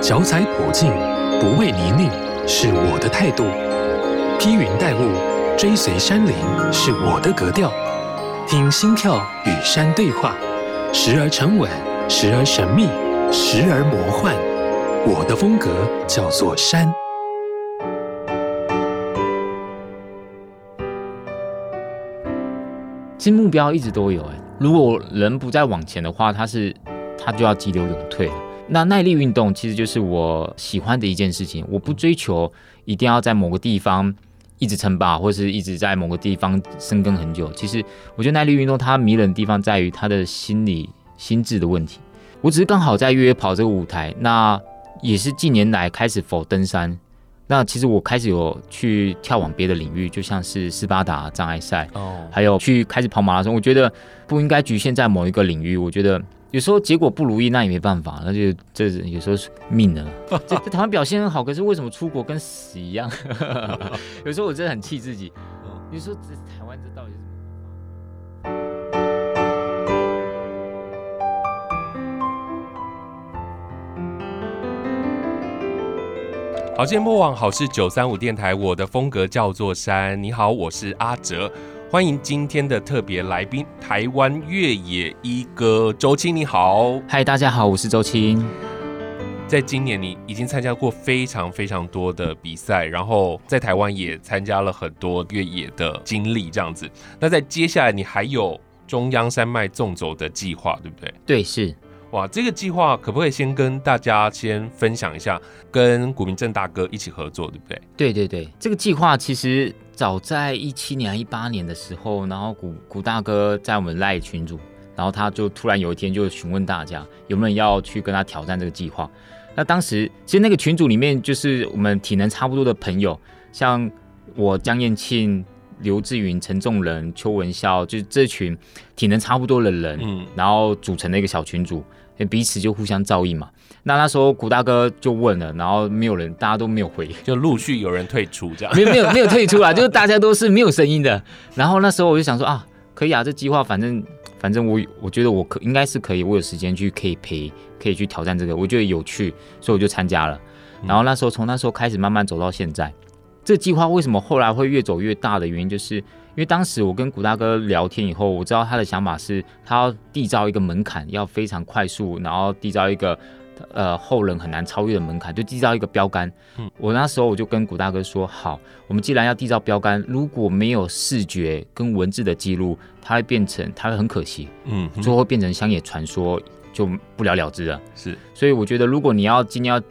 脚踩普径，不畏泥泞，是我的态度；披云戴雾，追随山林，是我的格调。听心跳与山对话，时而沉稳，时而神秘，时而魔幻。我的风格叫做山。其实目标一直都有哎，如果人不再往前的话，他是他就要急流勇退了。那耐力运动其实就是我喜欢的一件事情。我不追求一定要在某个地方一直称霸，或是一直在某个地方深耕很久。其实我觉得耐力运动它迷人的地方在于它的心理心智的问题。我只是刚好在越野跑这个舞台，那也是近年来开始否登山。那其实我开始有去跳往别的领域，就像是斯巴达障碍赛哦，还有去开始跑马拉松。我觉得不应该局限在某一个领域。我觉得有时候结果不如意，那也没办法，那就这有时候是命了。在台湾表现很好，可是为什么出国跟死一样？有时候我真的很气自己。你说这台湾这到底是？好，今天播网好事九三五电台，我的风格叫做山。你好，我是阿哲，欢迎今天的特别来宾，台湾越野一哥周青。你好，嗨，大家好，我是周青。在今年，你已经参加过非常非常多的比赛，然后在台湾也参加了很多越野的经历，这样子。那在接下来，你还有中央山脉纵走的计划，对不对？对，是。哇，这个计划可不可以先跟大家先分享一下？跟古明正大哥一起合作，对不对？对对对，这个计划其实早在一七年、一八年的时候，然后古古大哥在我们赖群组，然后他就突然有一天就询问大家有没有人要去跟他挑战这个计划。那当时其实那个群组里面就是我们体能差不多的朋友，像我江燕庆、刘志云、陈仲仁、邱文孝，就是这群体能差不多的人，嗯，然后组成的一个小群组。彼此就互相照应嘛。那那时候古大哥就问了，然后没有人，大家都没有回，就陆续有人退出这样。没有没有没有退出啊，就是大家都是没有声音的。然后那时候我就想说啊，可以啊，这计划反正反正我我觉得我可应该是可以，我有时间去可以陪，可以去挑战这个，我觉得有趣，所以我就参加了。然后那时候从那时候开始慢慢走到现在，这计划为什么后来会越走越大的原因就是。因为当时我跟古大哥聊天以后，我知道他的想法是，他要缔造一个门槛，要非常快速，然后缔造一个呃后人很难超越的门槛，就缔造一个标杆。嗯，我那时候我就跟古大哥说，好，我们既然要缔造标杆，如果没有视觉跟文字的记录，它会变成，它会很可惜，嗯，最后会变成乡野传说，就不了了之了。是，所以我觉得，如果你要今天要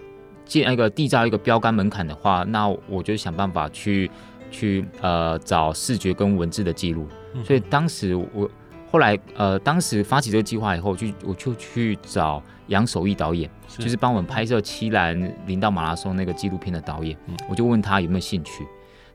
建一个缔造一个标杆门槛的话，那我就想办法去。去呃找视觉跟文字的记录，所以当时我后来呃当时发起这个计划以后，就我就去找杨守义导演，是。就是帮我们拍摄七兰林道马拉松那个纪录片的导演，嗯、我就问他有没有兴趣。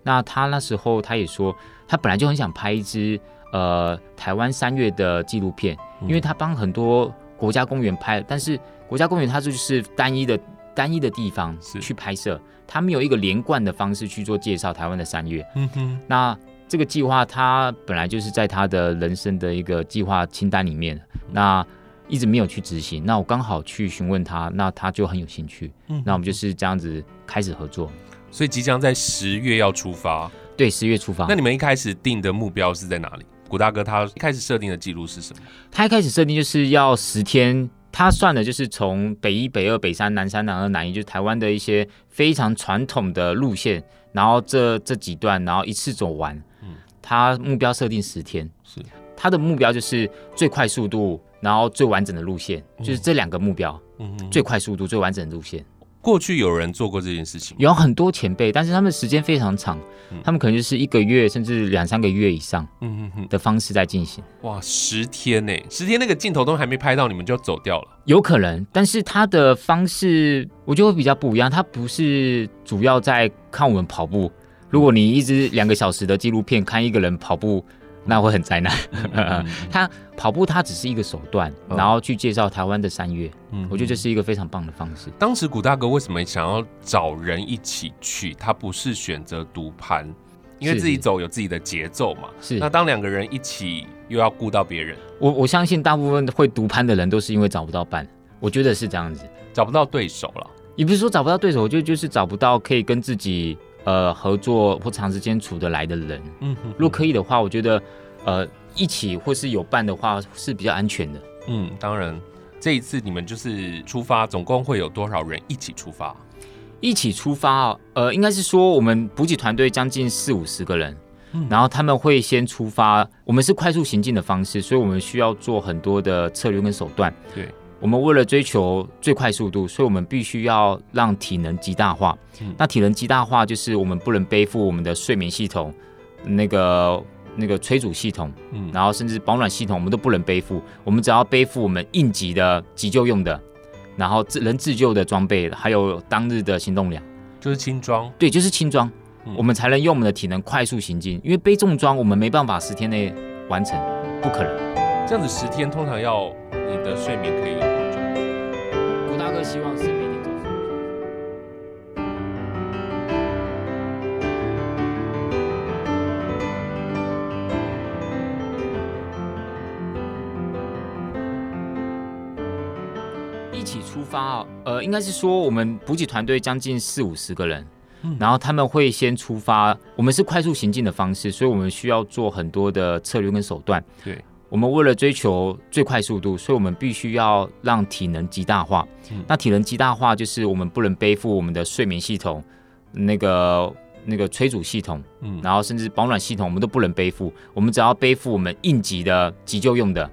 那他那时候他也说，他本来就很想拍一支呃台湾三月的纪录片，因为他帮很多国家公园拍，但是国家公园它就是单一的。单一的地方去拍摄，他没有一个连贯的方式去做介绍台湾的三月。嗯哼，那这个计划他本来就是在他的人生的一个计划清单里面，那一直没有去执行。那我刚好去询问他，那他就很有兴趣。嗯，那我们就是这样子开始合作。所以即将在十月要出发。对，十月出发。那你们一开始定的目标是在哪里？古大哥他一开始设定的记录是什么？他一开始设定就是要十天。他算的就是从北一、北二、北三、南三、南二、南一，就是台湾的一些非常传统的路线，然后这这几段，然后一次走完。嗯，他目标设定十天，是他的目标就是最快速度，然后最完整的路线，就是这两个目标。嗯，最快速度、最完整的路线。过去有人做过这件事情，有很多前辈，但是他们时间非常长，嗯、他们可能就是一个月甚至两三个月以上，嗯嗯嗯的方式在进行。哇，十天呢？十天那个镜头都还没拍到，你们就走掉了？有可能，但是他的方式我觉得会比较不一样，他不是主要在看我们跑步。如果你一直两个小时的纪录片看一个人跑步。那会很灾难。他跑步，他只是一个手段，然后去介绍台湾的三月。嗯，我觉得这是一个非常棒的方式。当时古大哥为什么想要找人一起去？他不是选择独攀，因为自己走有自己的节奏嘛。是。那当两个人一起，又要顾到别人。我我相信大部分会独攀的人都是因为找不到伴。我觉得是这样子，找不到对手了。也不是说找不到对手，我就就是找不到可以跟自己呃合作或长时间处得来的人。嗯哼，如果可以的话，我觉得呃一起或是有伴的话是比较安全的。嗯，当然，这一次你们就是出发，总共会有多少人一起出发？一起出发啊呃，应该是说我们补给团队将近四五十个人，嗯，然后他们会先出发。我们是快速行进的方式，所以我们需要做很多的策略跟手段。对，我们为了追求最快速度，所以我们必须要让体能极大化。嗯，那体能极大化就是我们不能背负我们的睡眠系统，那个那个催乳系统，嗯，然后甚至保暖系统，我们都不能背负。我们只要背负我们应急的急救用的。然后自能自救的装备，还有当日的行动量，就是轻装。对，就是轻装，嗯，我们才能用我们的体能快速行进。因为背重装，我们没办法十天内完成，不可能。这样子十天通常要你的睡眠可以有多久？郭大哥希望是。出发哦呃，应该是说我们补给团队将近四五十个人，嗯，然后他们会先出发。我们是快速行进的方式，所以我们需要做很多的策略跟手段。对，我们为了追求最快速度，所以我们必须要让体能极大化。嗯，那体能极大化就是我们不能背负我们的睡眠系统，那个那个催乳系统，嗯，然后甚至保暖系统，我们都不能背负。我们只要背负我们应急的急救用的，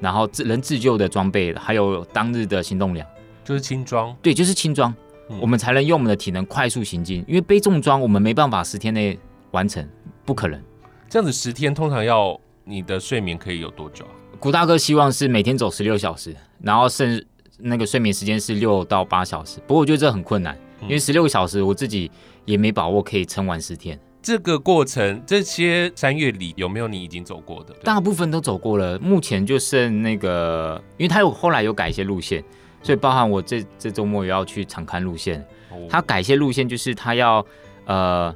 然后自能自救的装备，还有当日的行动量。就是轻装，对，就是轻装，嗯，我们才能用我们的体能快速行进。因为背重装，我们没办法十天内完成，不可能。这样子十天通常要你的睡眠可以有多久啊？古大哥希望是每天走十六小时，然后剩那个睡眠时间是六到八小时。不过我觉得这很困难，因为十六个小时我自己也没把握可以撑完十天。这个过程，这些山月里有没有你已经走过的？大部分都走过了，目前就剩那个，因为他有后来有改一些路线。所以包含我这这周末也要去长勘路线，他改一些路线，就是他要呃，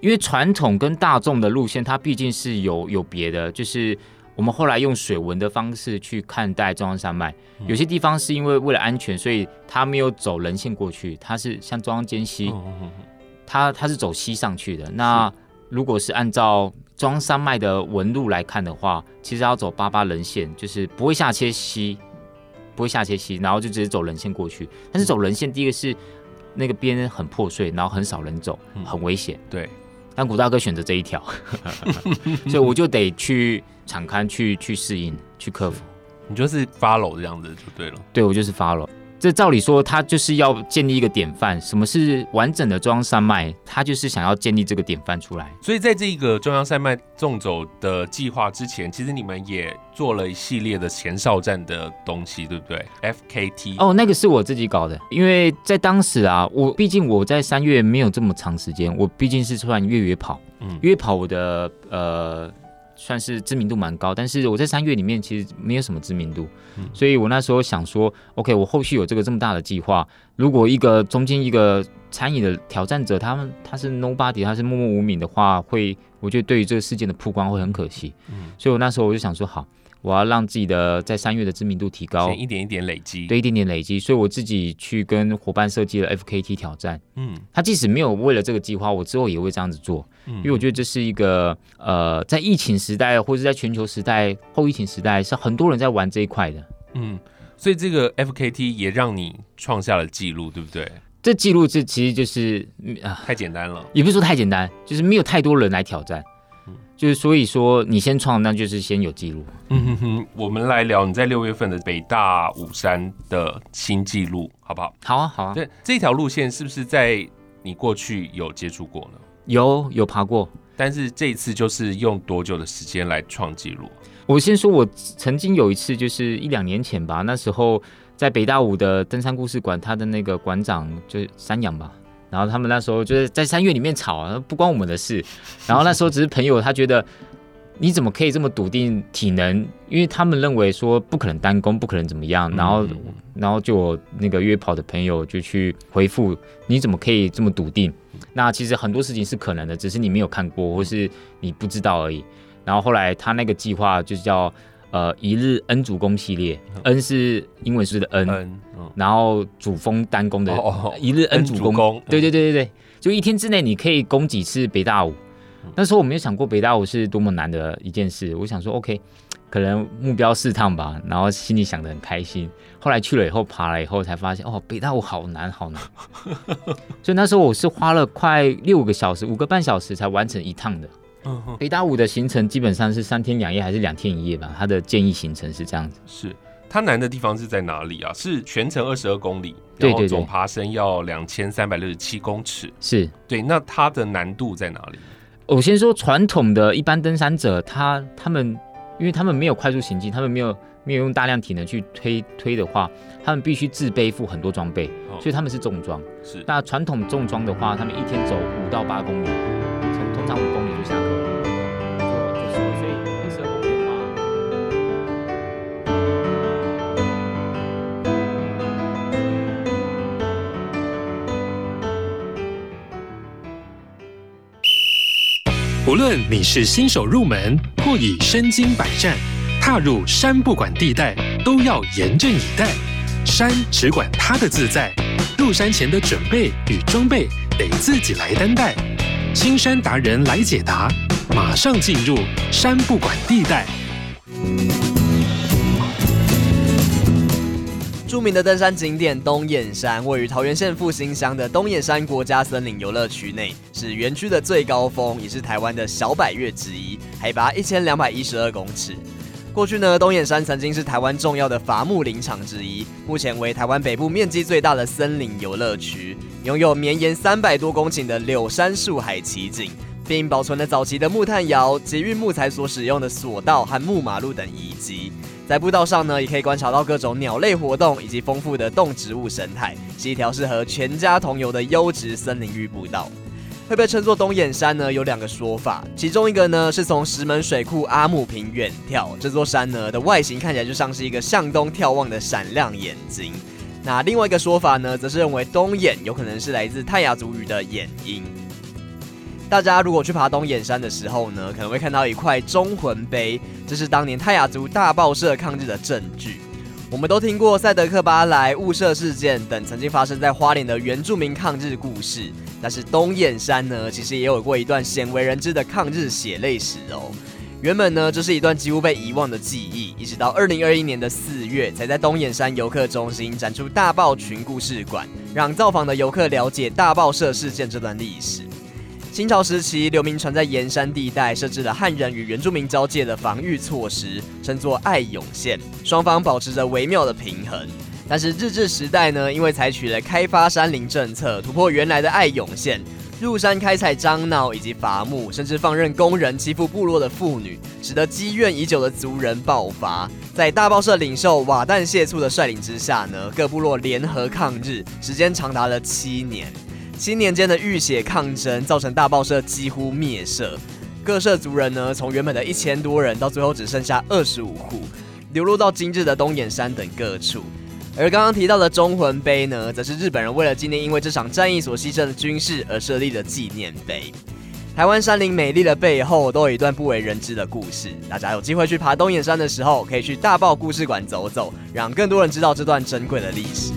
因为传统跟大众的路线，它毕竟是有有别的，就是我们后来用水文的方式去看待中央山脉，有些地方是因为为了安全，所以它没有走人线过去，它是像中央间溪，它它是走西上去的。那如果是按照中央山脉的纹路来看的话，其实要走八八人线，就是不会下切溪。不会下切溪，然后就直接走人线过去。但是走人线，第一个是那个边很破碎，然后很少人走，很危险。对，但古大哥选择这一条，所以我就得去敞开去去适应，去克服。你就是 follow 这样子就对了。对，我就是 follow。这照理说，他就是要建立一个典范。什么是完整的中央山脉？他就是想要建立这个典范出来。所以，在这个中央山脉纵走的计划之前，其实你们也做了一系列的前哨站的东西，对不对？FKT 哦，那个是我自己搞的。因为在当时啊，我毕竟我在三月没有这么长时间，我毕竟是算越野跑，嗯，越野跑我的呃。算是知名度蛮高，但是我在三月里面其实没有什么知名度，嗯、所以我那时候想说，OK，我后续有这个这么大的计划，如果一个中间一个参与的挑战者，他们他是 nobody，他是默默无名的话，会我觉得对于这个事件的曝光会很可惜，嗯，所以我那时候我就想说，好。我要让自己的在三月的知名度提高，先一点一点累积，对，一点点累积。所以我自己去跟伙伴设计了 FKT 挑战。嗯，他即使没有为了这个计划，我之后也会这样子做。嗯，因为我觉得这是一个呃，在疫情时代或者在全球时代后疫情时代，是很多人在玩这一块的。嗯，所以这个 FKT 也让你创下了记录，对不对？这记录这其实就是啊，太简单了，也不是说太简单，就是没有太多人来挑战。就是所以说，你先创，那就是先有记录。嗯哼哼，我们来聊你在六月份的北大武山的新纪录，好不好？好啊，好啊。对，这条路线是不是在你过去有接触过呢？有，有爬过。但是这一次就是用多久的时间来创纪录？我先说，我曾经有一次，就是一两年前吧，那时候在北大五的登山故事馆，他的那个馆长就是山羊吧。然后他们那时候就是在三院里面吵啊，不关我们的事。然后那时候只是朋友，他觉得你怎么可以这么笃定体能？因为他们认为说不可能单攻，不可能怎么样。然后，然后就我那个约跑的朋友就去回复：你怎么可以这么笃定？那其实很多事情是可能的，只是你没有看过或是你不知道而已。然后后来他那个计划就叫呃一日 N 主攻系列、嗯、，N 是英文式的 N，, N、嗯、然后主攻单攻的一日 N 主攻，攻对对对对对，就一天之内你可以攻几次北大武。嗯、那时候我没有想过北大五是多么难的一件事，我想说 OK。可能目标四趟吧，然后心里想的很开心。后来去了以后，爬了以后才发现，哦，北大五好难，好难。所以那时候我是花了快六个小时，五个半小时才完成一趟的。北大五的行程基本上是三天两夜还是两天一夜吧？他的建议行程是这样子。是它难的地方是在哪里啊？是全程二十二公里，然后总爬升要两千三百六十七公尺。是对，那它的难度在哪里？我先说传统的一般登山者，他他们。因为他们没有快速行进，他们没有没有用大量体能去推推的话，他们必须自背负很多装备，哦，所以他们是重装。是，那传统重装的话，他们一天走五到八公里，从通常五公里就下课了。无论你是新手入门，或已身经百战，踏入山不管地带，都要严阵以待。山只管它的自在，入山前的准备与装备得自己来担待。青山达人来解答，马上进入山不管地带。著名的登山景点东眼山，位于桃园县复兴乡的东眼山国家森林游乐区内，是园区的最高峰，也是台湾的小百岳之一，海拔一千两百一十二公尺。过去呢，东眼山曾经是台湾重要的伐木林场之一，目前为台湾北部面积最大的森林游乐区，拥有绵延三百多公顷的柳杉树海奇景，并保存了早期的木炭窑、捷运木材所使用的索道和木马路等遗迹。在步道上呢，也可以观察到各种鸟类活动以及丰富的动植物生态，是一条适合全家同游的优质森林浴步道。会被称作东眼山呢，有两个说法，其中一个呢是从石门水库阿姆坪远眺，这座山呢的外形看起来就像是一个向东眺望的闪亮眼睛。那另外一个说法呢，则是认为东眼有可能是来自泰雅族语的眼音。大家如果去爬东眼山的时候呢，可能会看到一块忠魂碑，这是当年泰雅族大报社抗日的证据。我们都听过赛德克巴莱雾社事件等曾经发生在花莲的原住民抗日故事，但是东眼山呢，其实也有过一段鲜为人知的抗日血泪史哦。原本呢，这是一段几乎被遗忘的记忆，一直到二零二一年的四月，才在东眼山游客中心展出大爆群故事馆，让造访的游客了解大爆社事件这段历史。清朝时期，刘铭传在盐山地带设置了汉人与原住民交界的防御措施，称作爱永线，双方保持着微妙的平衡。但是日治时代呢，因为采取了开发山林政策，突破原来的爱永线，入山开采樟脑以及伐木，甚至放任工人欺负部落的妇女，使得积怨已久的族人爆发。在大报社领袖瓦旦谢促的率领之下呢，各部落联合抗日，时间长达了七年。七年间的浴血抗争，造成大报社几乎灭社。各社族人呢，从原本的一千多人，到最后只剩下二十五户，流落到今日的东眼山等各处。而刚刚提到的忠魂碑呢，则是日本人为了纪念因为这场战役所牺牲的军士而设立的纪念碑。台湾山林美丽的背后，都有一段不为人知的故事。大家有机会去爬东眼山的时候，可以去大报故事馆走走，让更多人知道这段珍贵的历史。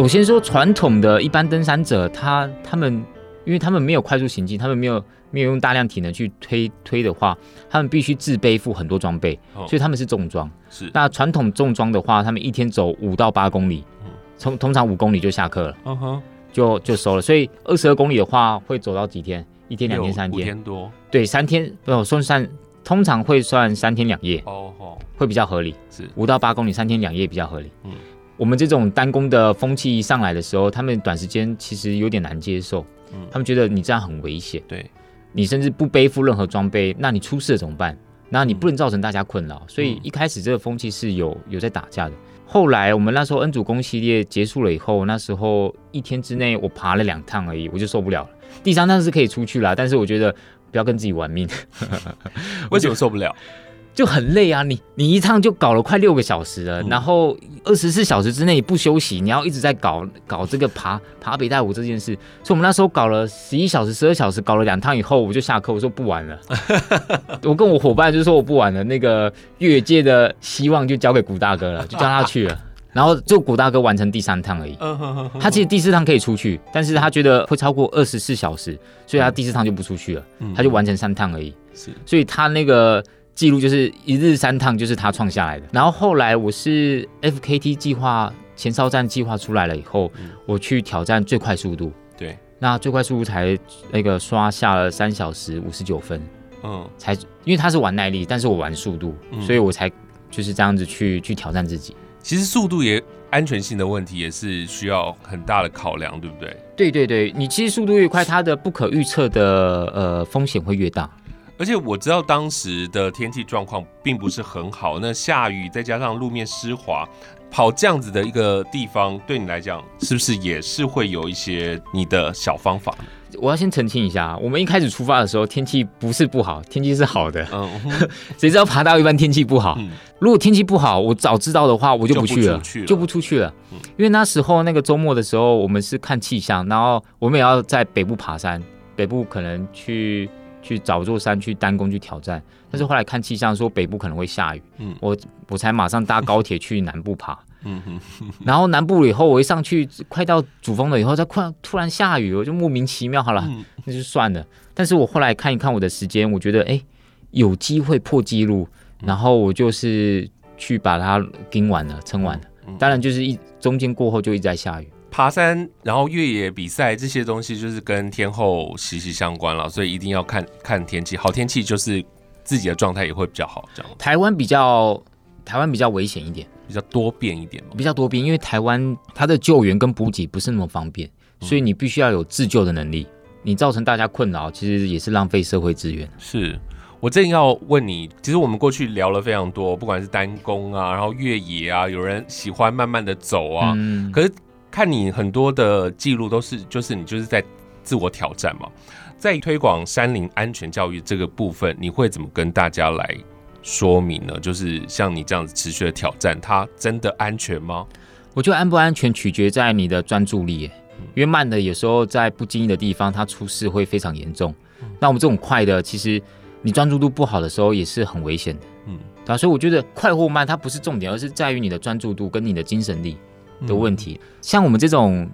我先说传统的一般登山者，他他们，因为他们没有快速行进，他们没有没有用大量体能去推推的话，他们必须自背负很多装备，所以他们是重装。是那传统重装的话，他们一天走五到八公里，从通常五公里就下课了，嗯哼，就就收了。所以二十二公里的话，会走到几天？一天、两天、三天？五天多。对，三天不用算算，通常会算三天两夜，哦哦，会比较合理。是五到八公里，三天两夜比较合理。嗯。我们这种单攻的风气一上来的时候，他们短时间其实有点难接受，嗯，他们觉得你这样很危险，对，你甚至不背负任何装备，那你出事了怎么办？那你不能造成大家困扰，嗯，所以一开始这个风气是有有在打架的。后来我们那时候恩主攻系列结束了以后，那时候一天之内我爬了两趟而已，我就受不了了。第三趟是可以出去了，但是我觉得不要跟自己玩命。为什么受不了？就很累啊！你你一趟就搞了快六个小时了，嗯、然后二十四小时之内不休息，你要一直在搞搞这个爬爬北戴武这件事。所以我们那时候搞了十一小时、十二小时，搞了两趟以后，我就下课，我说不玩了。我跟我伙伴就说我不玩了，那个越野界的希望就交给古大哥了，就叫他去了。然后就古大哥完成第三趟而已。他其实第四趟可以出去，但是他觉得会超过二十四小时，所以他第四趟就不出去了，他就完成三趟而已。是，所以他那个。记录就是一日三趟，就是他创下来的。然后后来我是 FKT 计划前哨站计划出来了以后，嗯、我去挑战最快速度。对，那最快速度才那个刷下了三小时五十九分。嗯，才因为他是玩耐力，但是我玩速度，嗯、所以我才就是这样子去去挑战自己。其实速度也安全性的问题也是需要很大的考量，对不对？对对对，你其实速度越快，它的不可预测的呃风险会越大。而且我知道当时的天气状况并不是很好，那下雨再加上路面湿滑，跑这样子的一个地方，对你来讲是不是也是会有一些你的小方法？我要先澄清一下，我们一开始出发的时候天气不是不好，天气是好的。嗯，谁知道爬到一半天气不好？嗯，如果天气不好，我早知道的话，我就不去了，就不出去了。嗯，因为那时候那个周末的时候，我们是看气象，然后我们也要在北部爬山，北部可能去。去找座山去单攻去挑战，但是后来看气象说北部可能会下雨，嗯，我我才马上搭高铁去南部爬，嗯哼，然后南部以后我一上去快到主峰了以后，它快突然下雨，我就莫名其妙，好了，那就算了。但是我后来看一看我的时间，我觉得哎有机会破纪录，然后我就是去把它盯完了，撑完了。当然就是一中间过后就一直在下雨。爬山，然后越野比赛这些东西就是跟天候息息相关了，所以一定要看看天气。好天气就是自己的状态也会比较好。这样，台湾比较台湾比较危险一点，比较多变一点，比较多变，因为台湾它的救援跟补给不是那么方便，所以你必须要有自救的能力。你造成大家困扰，其实也是浪费社会资源。是我正要问你，其实我们过去聊了非常多，不管是单攻啊，然后越野啊，有人喜欢慢慢的走啊，嗯、可是。看你很多的记录都是，就是你就是在自我挑战嘛，在推广山林安全教育这个部分，你会怎么跟大家来说明呢？就是像你这样子持续的挑战，它真的安全吗？我觉得安不安全取决在你的专注力，因为慢的有时候在不经意的地方，它出事会非常严重。那我们这种快的，其实你专注度不好的时候也是很危险的。嗯，啊，所以我觉得快或慢它不是重点，而是在于你的专注度跟你的精神力。的问题，像我们这种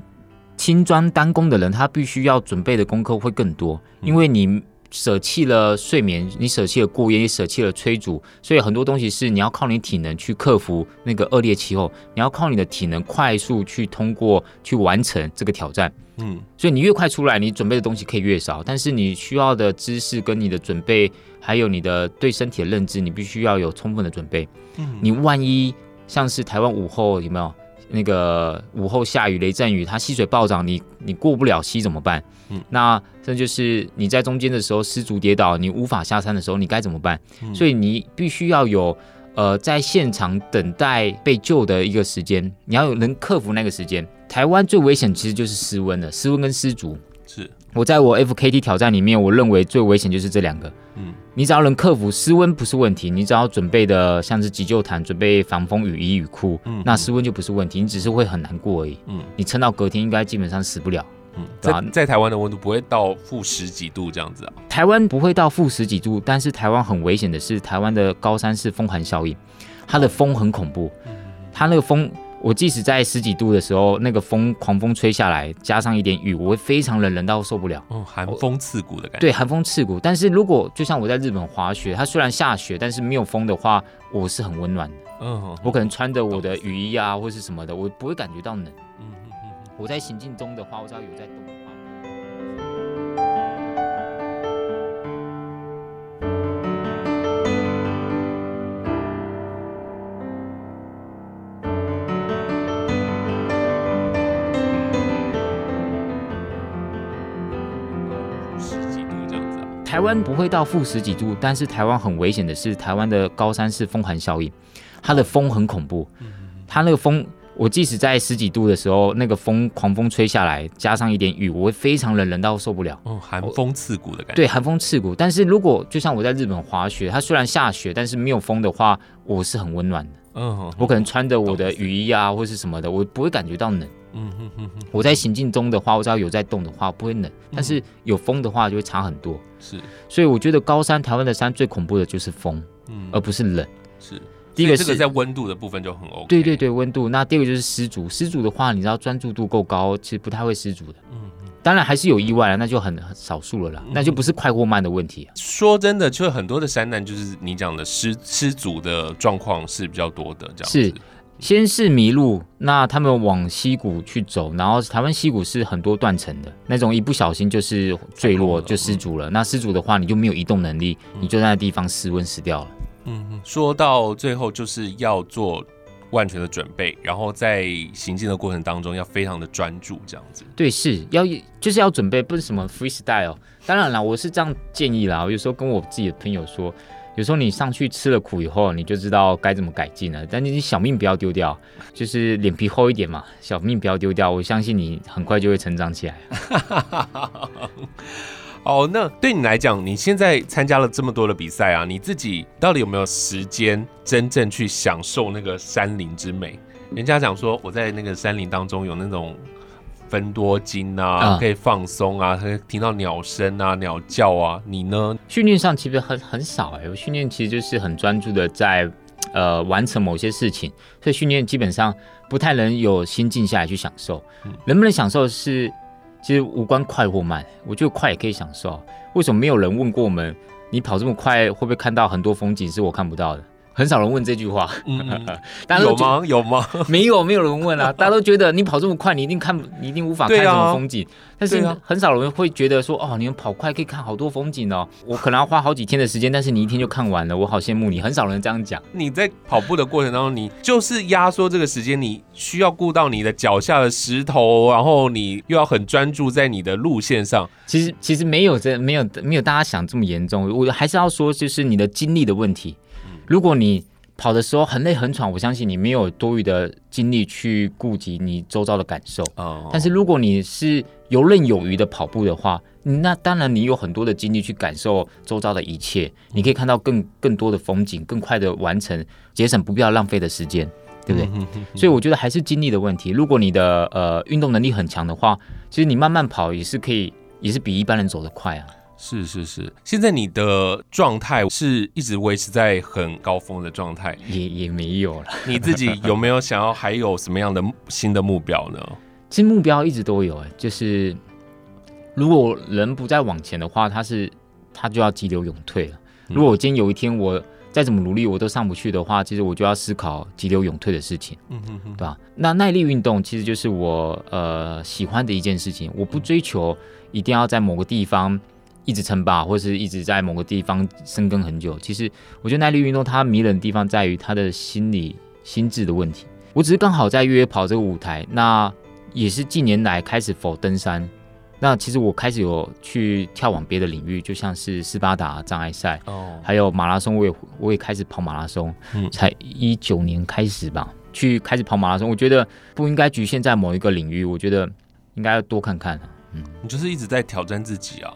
轻装单攻的人，他必须要准备的功课会更多，因为你舍弃了睡眠，你舍弃了过夜，你舍弃了催煮，所以很多东西是你要靠你体能去克服那个恶劣气候，你要靠你的体能快速去通过去完成这个挑战。嗯，所以你越快出来，你准备的东西可以越少，但是你需要的知识跟你的准备，还有你的对身体的认知，你必须要有充分的准备。嗯，你万一像是台湾午后有没有？那个午后下雨雷阵雨，它溪水暴涨，你你过不了溪怎么办？嗯，那这就是你在中间的时候失足跌倒，你无法下山的时候，你该怎么办？嗯，所以你必须要有呃在现场等待被救的一个时间，你要有能克服那个时间。台湾最危险其实就是失温了，失温跟失足。是我在我 FKT 挑战里面，我认为最危险就是这两个。嗯，你只要能克服失温不是问题，你只要准备的像是急救毯，准备防风雨衣雨裤，嗯，那失温就不是问题，你只是会很难过而已。嗯，你撑到隔天应该基本上死不了。嗯，在在台湾的温度不会到负十几度这样子啊？台湾不会到负十几度，但是台湾很危险的是，台湾的高山是风寒效应，它的风很恐怖，它那个风。我即使在十几度的时候，那个风狂风吹下来，加上一点雨，我会非常冷，冷到受不了。哦，寒风刺骨的感觉。对，寒风刺骨。但是如果就像我在日本滑雪，它虽然下雪，但是没有风的话，我是很温暖的。嗯，我可能穿着我的雨衣啊，或是什么的，我不会感觉到冷。嗯嗯嗯。我在行进中的话，我只要有在动。台湾不会到负十几度，但是台湾很危险的是，台湾的高山是风寒效应，它的风很恐怖，它那个风我即使在十几度的时候，那个风狂风吹下来，加上一点雨，我会非常冷，冷到受不了。哦，寒风刺骨的感觉。对，寒风刺骨。但是如果就像我在日本滑雪，它虽然下雪，但是没有风的话，我是很温暖的。嗯，我可能穿着我的雨衣啊，或是什么的，我不会感觉到冷。嗯哼哼哼。我在行进中的话，我只要有在动的话，不会冷。但是有风的话，就会差很多。是。所以我觉得高山，台湾的山最恐怖的就是风，嗯，而不是冷。是。第一个是在温度的部分就很 OK。对对对，温度。那第二个就是失足，失足的话，你知道专注度够高，其实不太会失足的。嗯嗯。当然还是有意外了，那就很很少数了啦，那就不是快或慢的问题啊。说真的，就很多的山难，就是你讲的失失足的状况是比较多的，这样子。是，先是迷路，那他们往溪谷去走，然后台湾溪谷是很多断层的，那种一不小心就是坠落就失足了。那失足的话，你就没有移动能力，你就在那地方失温死掉了。嗯，说到最后就是要做万全的准备，然后在行进的过程当中要非常的专注，这样子。对，是要就是要准备，不是什么 freestyle。当然啦，我是这样建议啦。我有时候跟我自己的朋友说，有时候你上去吃了苦以后，你就知道该怎么改进了。但你小命不要丢掉，就是脸皮厚一点嘛，小命不要丢掉。我相信你很快就会成长起来。哦，那对你来讲，你现在参加了这么多的比赛啊，你自己到底有没有时间真正去享受那个山林之美？人家讲说，我在那个山林当中有那种芬多精啊，可以放松啊，可以听到鸟声啊、鸟叫啊。你呢？训练上其实很很少哎、欸，我训练其实就是很专注的在呃完成某些事情，所以训练基本上不太能有心静下来去享受。能不能享受是？其实无关快或慢，我觉得快也可以享受。为什么没有人问过我们，你跑这么快会不会看到很多风景是我看不到的？很少人问这句话，嗯，有吗？有吗？没有，没有人问啊！大家都觉得你跑这么快，你一定看，你一定无法看什么风景。啊、但是很少人会觉得说，哦，你们跑快可以看好多风景哦。我可能要花好几天的时间，但是你一天就看完了，我好羡慕你。很少人这样讲。你在跑步的过程当中，你就是压缩这个时间，你需要顾到你的脚下的石头，然后你又要很专注在你的路线上。其实其实没有这没有没有大家想这么严重。我还是要说，就是你的精力的问题。如果你跑的时候很累很喘，我相信你没有多余的精力去顾及你周遭的感受。哦。但是如果你是游刃有余的跑步的话，那当然你有很多的精力去感受周遭的一切，你可以看到更更多的风景，更快的完成，节省不必要浪费的时间，对不对？所以我觉得还是精力的问题。如果你的呃运动能力很强的话，其实你慢慢跑也是可以，也是比一般人走得快啊。是是是，现在你的状态是一直维持在很高峰的状态，也也没有了。你自己有没有想要还有什么样的新的目标呢？其实目标一直都有，哎，就是如果人不再往前的话，他是他就要急流勇退了。如果我今天有一天我再怎么努力我都上不去的话，其实我就要思考急流勇退的事情，嗯哼哼，对吧？那耐力运动其实就是我呃喜欢的一件事情，我不追求一定要在某个地方。一直称霸，或是一直在某个地方深耕很久。其实，我觉得耐力运动它迷人的地方在于它的心理心智的问题。我只是刚好在越野跑这个舞台，那也是近年来开始否登山。那其实我开始有去跳往别的领域，就像是斯巴达障碍赛，哦，还有马拉松，我也我也开始跑马拉松。嗯，才一九年开始吧，去开始跑马拉松。我觉得不应该局限在某一个领域，我觉得应该要多看看。嗯，你就是一直在挑战自己啊。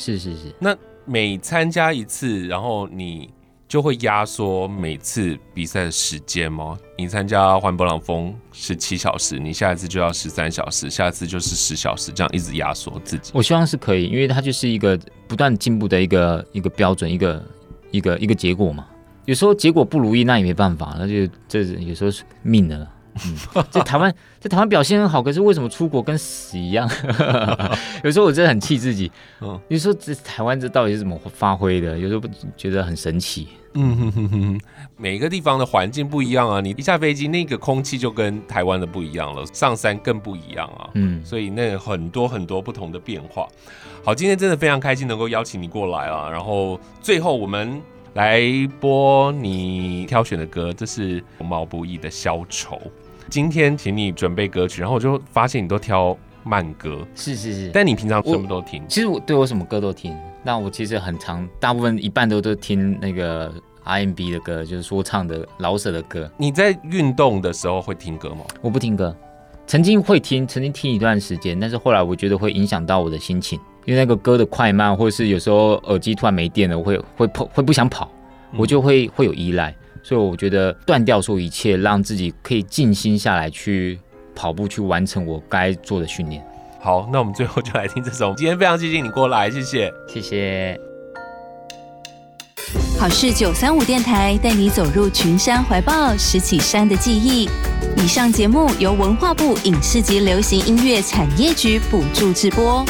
是是是，那每参加一次，然后你就会压缩每次比赛的时间吗？你参加环勃朗峰是七小时，你下一次就要十三小时，下一次就是十小时，这样一直压缩自己。我希望是可以，因为它就是一个不断进步的一个一个标准，一个一个一个结果嘛。有时候结果不如意，那也没办法，那就这有时候是命的了。嗯，在台湾，在台湾表现很好，可是为什么出国跟死一样？有时候我真的很气自己。嗯，有时候这台湾这到底是怎么发挥的？有时候觉得很神奇。嗯哼哼哼，每个地方的环境不一样啊，你一下飞机，那个空气就跟台湾的不一样了，上山更不一样啊。嗯，所以那很多很多不同的变化。好，今天真的非常开心能够邀请你过来啊。然后最后我们来播你挑选的歌，这是毛不易的《消愁》。今天请你准备歌曲，然后我就发现你都挑慢歌，是是是，但你平常什么都听？其实我对我什么歌都听，那我其实很常，大部分一半都都听那个 RMB 的歌，就是说唱的老舍的歌。你在运动的时候会听歌吗？我不听歌，曾经会听，曾经听一段时间，但是后来我觉得会影响到我的心情，因为那个歌的快慢，或者是有时候耳机突然没电了，我会会跑，会不想跑，我就会会有依赖。所以我觉得断掉所有一切，让自己可以静心下来去跑步，去完成我该做的训练。好，那我们最后就来听这首。今天非常谢谢你过来，谢谢，谢谢。好事九三五电台带你走入群山怀抱，拾起山的记忆。以上节目由文化部影视及流行音乐产业局补助直播。